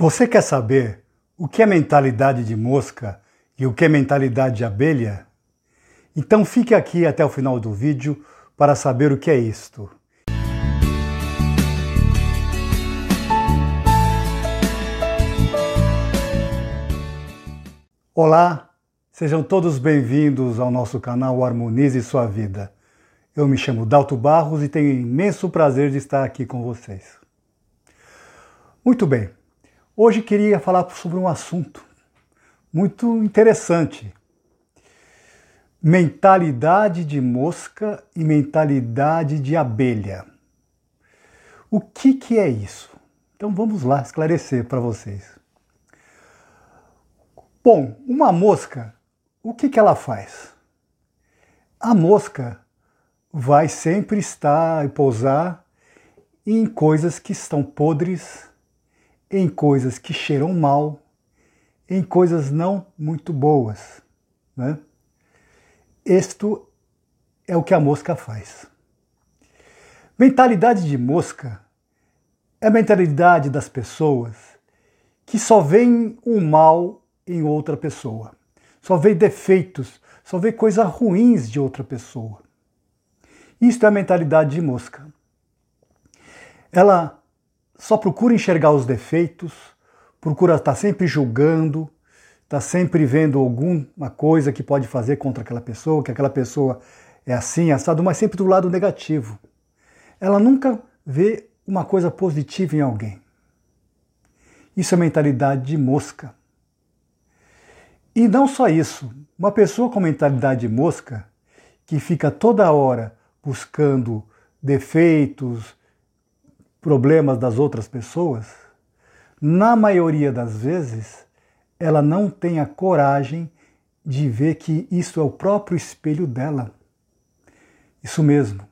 Você quer saber o que é mentalidade de mosca e o que é mentalidade de abelha? Então fique aqui até o final do vídeo para saber o que é isto. Olá, sejam todos bem-vindos ao nosso canal Harmonize Sua Vida. Eu me chamo Dalto Barros e tenho imenso prazer de estar aqui com vocês. Muito bem, Hoje queria falar sobre um assunto muito interessante. Mentalidade de mosca e mentalidade de abelha. O que, que é isso? Então vamos lá esclarecer para vocês. Bom, uma mosca, o que, que ela faz? A mosca vai sempre estar e pousar em coisas que estão podres em coisas que cheiram mal, em coisas não muito boas. Né? Isto é o que a mosca faz. Mentalidade de mosca é a mentalidade das pessoas que só veem o mal em outra pessoa, só vê defeitos, só vê coisas ruins de outra pessoa. Isto é a mentalidade de mosca. Ela só procura enxergar os defeitos, procura estar sempre julgando, está sempre vendo alguma coisa que pode fazer contra aquela pessoa, que aquela pessoa é assim, assado, mas sempre do lado negativo. Ela nunca vê uma coisa positiva em alguém. Isso é mentalidade de mosca. E não só isso, uma pessoa com mentalidade de mosca, que fica toda hora buscando defeitos, problemas das outras pessoas, na maioria das vezes, ela não tem a coragem de ver que isso é o próprio espelho dela. Isso mesmo.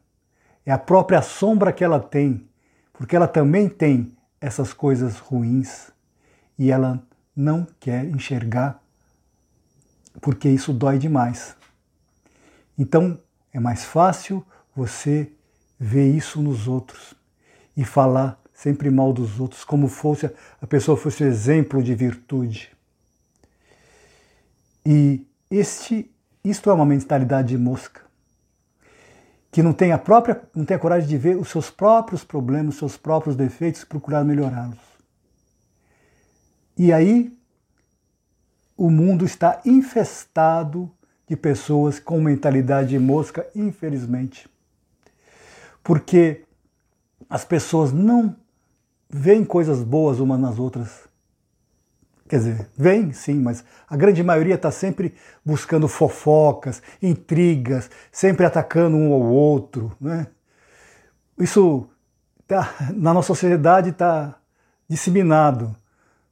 É a própria sombra que ela tem, porque ela também tem essas coisas ruins e ela não quer enxergar, porque isso dói demais. Então, é mais fácil você ver isso nos outros e falar sempre mal dos outros, como fosse a pessoa fosse exemplo de virtude. E este, isto é uma mentalidade de mosca, que não tem a própria, não tem a coragem de ver os seus próprios problemas, os seus próprios defeitos procurar melhorá-los. E aí o mundo está infestado de pessoas com mentalidade de mosca, infelizmente. Porque as pessoas não veem coisas boas umas nas outras. Quer dizer, vem sim, mas a grande maioria está sempre buscando fofocas, intrigas, sempre atacando um ao outro. Né? Isso tá, na nossa sociedade está disseminado,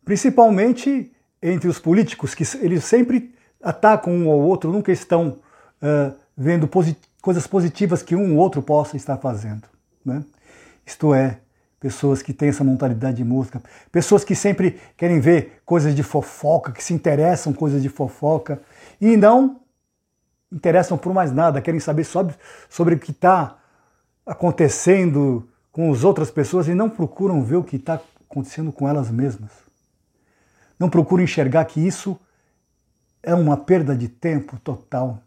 principalmente entre os políticos, que eles sempre atacam um ao outro, nunca estão uh, vendo posit coisas positivas que um ou outro possa estar fazendo. Né? Isto é, pessoas que têm essa mentalidade de música, pessoas que sempre querem ver coisas de fofoca, que se interessam coisas de fofoca e não interessam por mais nada, querem saber sobre, sobre o que está acontecendo com as outras pessoas e não procuram ver o que está acontecendo com elas mesmas. Não procuram enxergar que isso é uma perda de tempo total.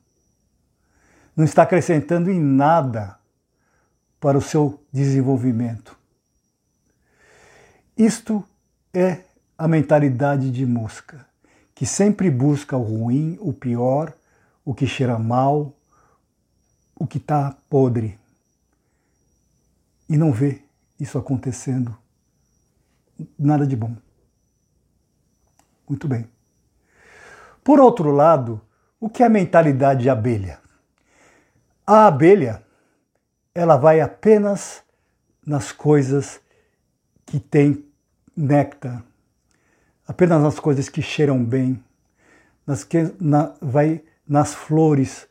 Não está acrescentando em nada para o seu desenvolvimento. Isto é a mentalidade de mosca, que sempre busca o ruim, o pior, o que cheira mal, o que está podre. E não vê isso acontecendo. Nada de bom. Muito bem. Por outro lado, o que é a mentalidade de abelha? A abelha ela vai apenas nas coisas que têm néctar, apenas nas coisas que cheiram bem, nas que, na, vai nas flores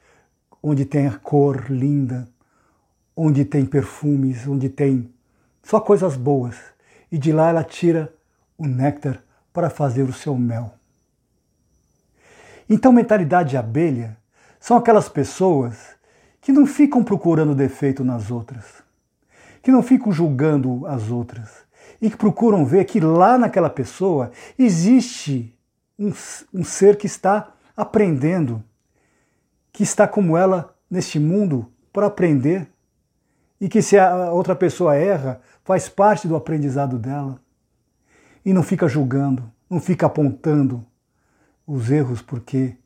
onde tem a cor linda, onde tem perfumes, onde tem só coisas boas. E de lá ela tira o néctar para fazer o seu mel. Então, mentalidade de abelha são aquelas pessoas que não ficam procurando defeito nas outras, que não ficam julgando as outras, e que procuram ver que lá naquela pessoa existe um, um ser que está aprendendo, que está como ela neste mundo para aprender e que se a outra pessoa erra, faz parte do aprendizado dela. E não fica julgando, não fica apontando os erros, porque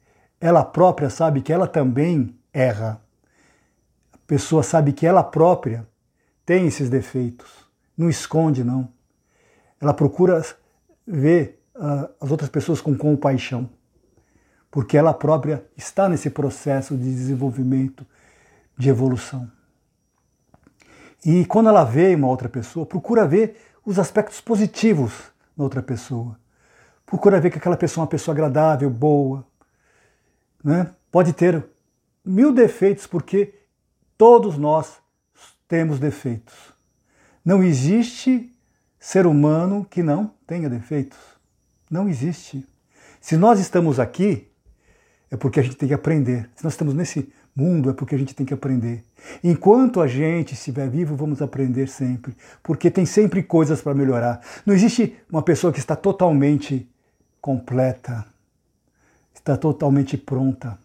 ela própria sabe que ela também erra. Pessoa sabe que ela própria tem esses defeitos. Não esconde, não. Ela procura ver uh, as outras pessoas com compaixão, porque ela própria está nesse processo de desenvolvimento, de evolução. E quando ela vê uma outra pessoa, procura ver os aspectos positivos na outra pessoa. Procura ver que aquela pessoa é uma pessoa agradável, boa. Né? Pode ter mil defeitos, porque todos nós temos defeitos. Não existe ser humano que não tenha defeitos. Não existe. Se nós estamos aqui, é porque a gente tem que aprender. Se nós estamos nesse mundo, é porque a gente tem que aprender. Enquanto a gente estiver vivo, vamos aprender sempre, porque tem sempre coisas para melhorar. Não existe uma pessoa que está totalmente completa, está totalmente pronta.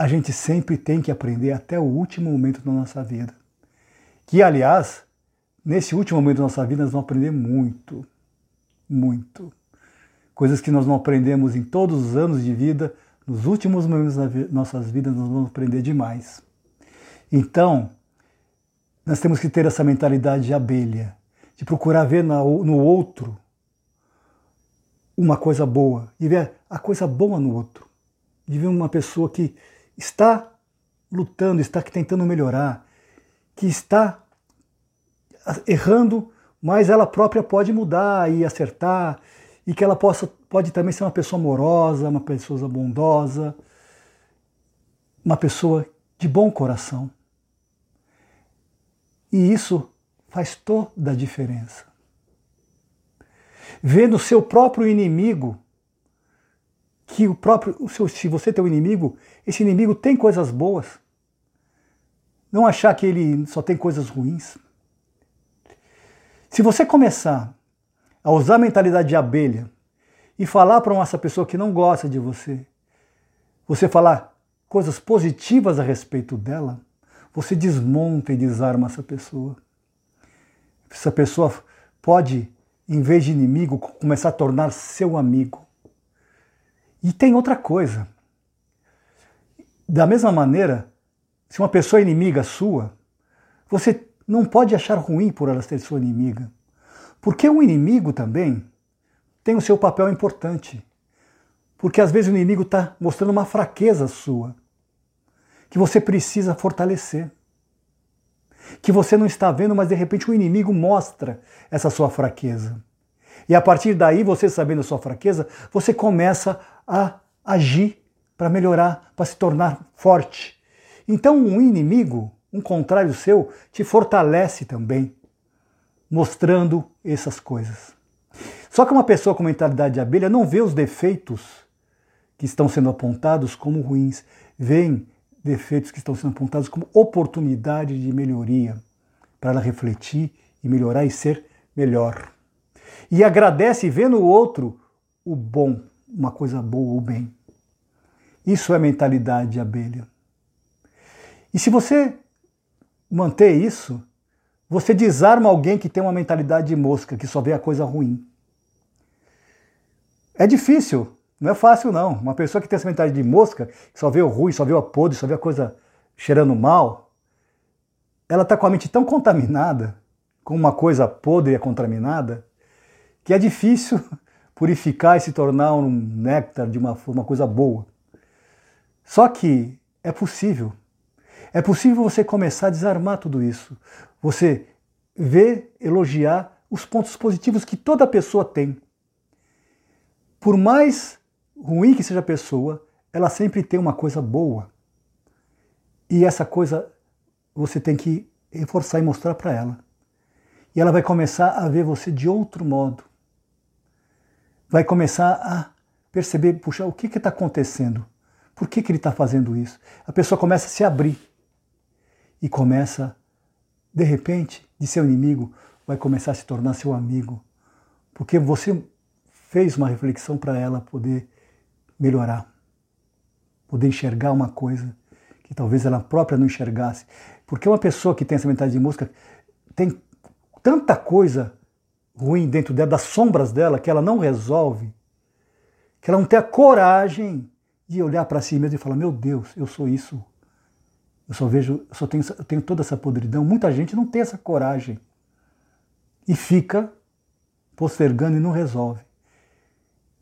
A gente sempre tem que aprender até o último momento da nossa vida. Que, aliás, nesse último momento da nossa vida, nós vamos aprender muito, muito. Coisas que nós não aprendemos em todos os anos de vida, nos últimos momentos das nossas vidas, nós vamos aprender demais. Então, nós temos que ter essa mentalidade de abelha, de procurar ver no outro uma coisa boa, de ver a coisa boa no outro, de ver uma pessoa que está lutando, está tentando melhorar, que está errando, mas ela própria pode mudar e acertar, e que ela possa, pode também ser uma pessoa amorosa, uma pessoa bondosa, uma pessoa de bom coração. E isso faz toda a diferença. Ver no seu próprio inimigo que o próprio, se você tem um inimigo, esse inimigo tem coisas boas. Não achar que ele só tem coisas ruins. Se você começar a usar a mentalidade de abelha e falar para essa pessoa que não gosta de você, você falar coisas positivas a respeito dela, você desmonta e desarma essa pessoa. Essa pessoa pode, em vez de inimigo, começar a tornar seu amigo. E tem outra coisa. Da mesma maneira, se uma pessoa é inimiga sua, você não pode achar ruim por ela ser sua inimiga. Porque o inimigo também tem o seu papel importante. Porque às vezes o inimigo está mostrando uma fraqueza sua que você precisa fortalecer. Que você não está vendo, mas de repente o inimigo mostra essa sua fraqueza. E a partir daí, você sabendo a sua fraqueza, você começa a agir para melhorar, para se tornar forte. Então, um inimigo, um contrário seu, te fortalece também, mostrando essas coisas. Só que uma pessoa com mentalidade de abelha não vê os defeitos que estão sendo apontados como ruins, vê defeitos que estão sendo apontados como oportunidade de melhoria, para ela refletir e melhorar e ser melhor. E agradece vê no outro o bom, uma coisa boa, o bem. Isso é mentalidade de abelha. E se você manter isso, você desarma alguém que tem uma mentalidade de mosca, que só vê a coisa ruim. É difícil, não é fácil, não. Uma pessoa que tem essa mentalidade de mosca, que só vê o ruim, só vê o podre, só vê a coisa cheirando mal, ela está com a mente tão contaminada, com uma coisa podre e contaminada, que é difícil purificar e se tornar um néctar de uma, uma coisa boa. Só que é possível. É possível você começar a desarmar tudo isso. Você ver, elogiar os pontos positivos que toda pessoa tem. Por mais ruim que seja a pessoa, ela sempre tem uma coisa boa. E essa coisa você tem que reforçar e mostrar para ela. E ela vai começar a ver você de outro modo. Vai começar a perceber, puxa, o que está acontecendo? Por que, que ele está fazendo isso? A pessoa começa a se abrir e começa, de repente, de seu inimigo, vai começar a se tornar seu amigo, porque você fez uma reflexão para ela poder melhorar, poder enxergar uma coisa que talvez ela própria não enxergasse. Porque uma pessoa que tem essa mentalidade de mosca tem tanta coisa ruim dentro dela, das sombras dela, que ela não resolve, que ela não tem a coragem de olhar para si mesma e falar: Meu Deus, eu sou isso. Eu só vejo, eu só tenho, eu tenho toda essa podridão. Muita gente não tem essa coragem e fica postergando e não resolve.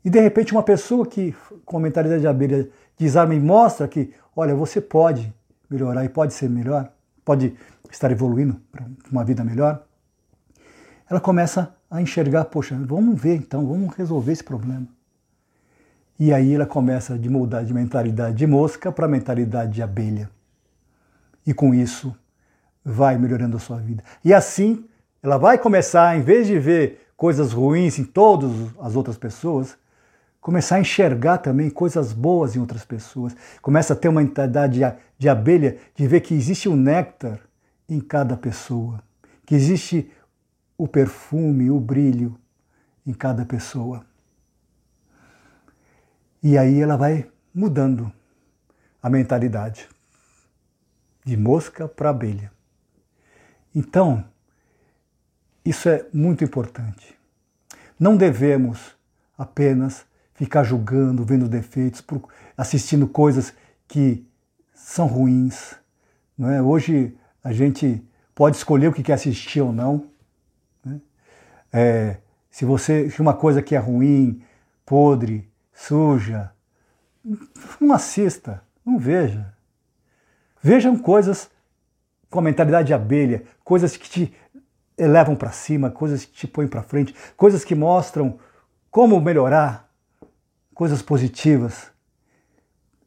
E de repente uma pessoa que, com a mentalidade de abelha, desarma e mostra que, olha, você pode melhorar e pode ser melhor, pode estar evoluindo para uma vida melhor, ela começa a enxergar, poxa, vamos ver então, vamos resolver esse problema. E aí ela começa de mudar de mentalidade de mosca para mentalidade de abelha. E com isso vai melhorando a sua vida. E assim ela vai começar, em vez de ver coisas ruins em todas as outras pessoas, começar a enxergar também coisas boas em outras pessoas. Começa a ter uma mentalidade de abelha, de ver que existe um néctar em cada pessoa, que existe o perfume, o brilho em cada pessoa. E aí ela vai mudando a mentalidade de mosca para abelha. Então, isso é muito importante. Não devemos apenas ficar julgando, vendo defeitos, assistindo coisas que são ruins. Não é? Hoje a gente pode escolher o que quer assistir ou não. É, se você se uma coisa que é ruim, podre, suja, não assista, não veja. Vejam coisas com a mentalidade de abelha, coisas que te elevam para cima, coisas que te põem para frente, coisas que mostram como melhorar, coisas positivas.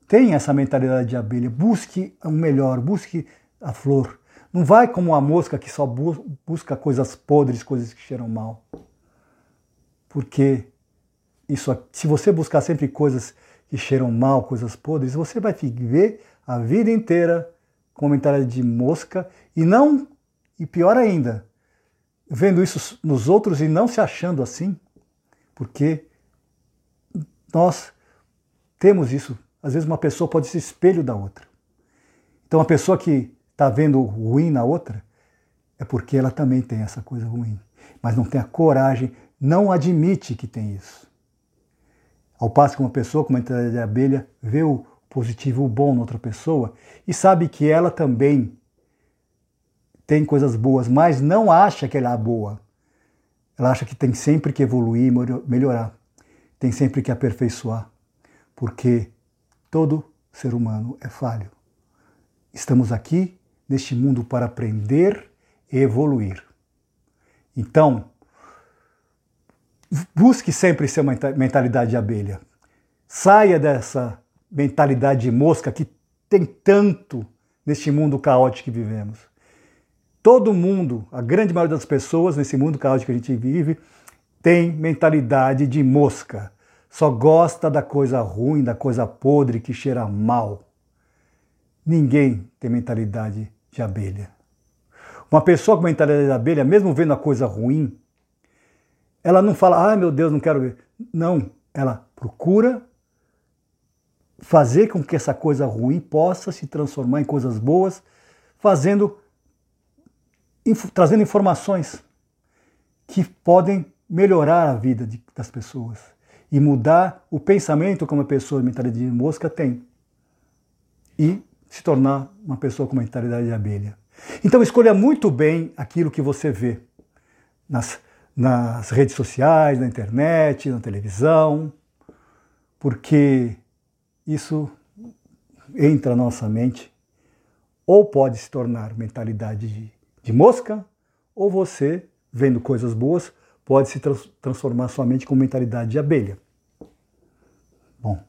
Tenha essa mentalidade de abelha, busque o melhor, busque a flor, não vai como a mosca que só busca coisas podres, coisas que cheiram mal. Porque isso, se você buscar sempre coisas que cheiram mal, coisas podres, você vai viver a vida inteira com mentalidade de mosca e não, e pior ainda, vendo isso nos outros e não se achando assim, porque nós temos isso. Às vezes uma pessoa pode ser espelho da outra. Então, uma pessoa que está vendo ruim na outra, é porque ela também tem essa coisa ruim. Mas não tem a coragem, não admite que tem isso. Ao passo que uma pessoa com uma mentalidade de abelha vê o positivo, o bom na outra pessoa e sabe que ela também tem coisas boas, mas não acha que ela é boa. Ela acha que tem sempre que evoluir melhorar, tem sempre que aperfeiçoar, porque todo ser humano é falho. Estamos aqui neste mundo para aprender e evoluir. Então, busque sempre ser uma mentalidade de abelha. Saia dessa mentalidade de mosca que tem tanto neste mundo caótico que vivemos. Todo mundo, a grande maioria das pessoas nesse mundo caótico que a gente vive, tem mentalidade de mosca. Só gosta da coisa ruim, da coisa podre que cheira mal. Ninguém tem mentalidade de abelha. Uma pessoa com mentalidade de abelha, mesmo vendo a coisa ruim, ela não fala, ah, meu Deus, não quero ver. Não, ela procura fazer com que essa coisa ruim possa se transformar em coisas boas, fazendo, trazendo informações que podem melhorar a vida de, das pessoas e mudar o pensamento que uma pessoa de mentalidade de mosca tem. E se tornar uma pessoa com mentalidade de abelha. Então escolha muito bem aquilo que você vê nas, nas redes sociais, na internet, na televisão, porque isso entra na nossa mente ou pode se tornar mentalidade de, de mosca, ou você, vendo coisas boas, pode se trans, transformar sua mente com mentalidade de abelha. Bom,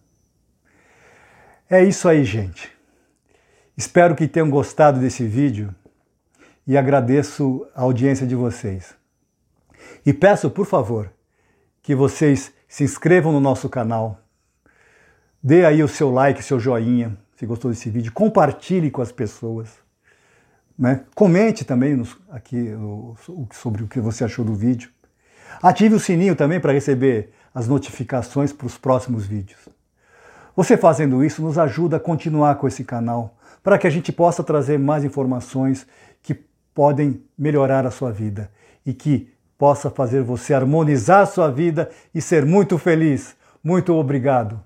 é isso aí, gente. Espero que tenham gostado desse vídeo e agradeço a audiência de vocês. E peço, por favor, que vocês se inscrevam no nosso canal, dê aí o seu like, seu joinha, se gostou desse vídeo, compartilhe com as pessoas, Né? Comente também nos, aqui o, sobre o que você achou do vídeo. Ative o sininho também para receber as notificações para os próximos vídeos. Você fazendo isso nos ajuda a continuar com esse canal, para que a gente possa trazer mais informações que podem melhorar a sua vida e que possa fazer você harmonizar a sua vida e ser muito feliz. Muito obrigado.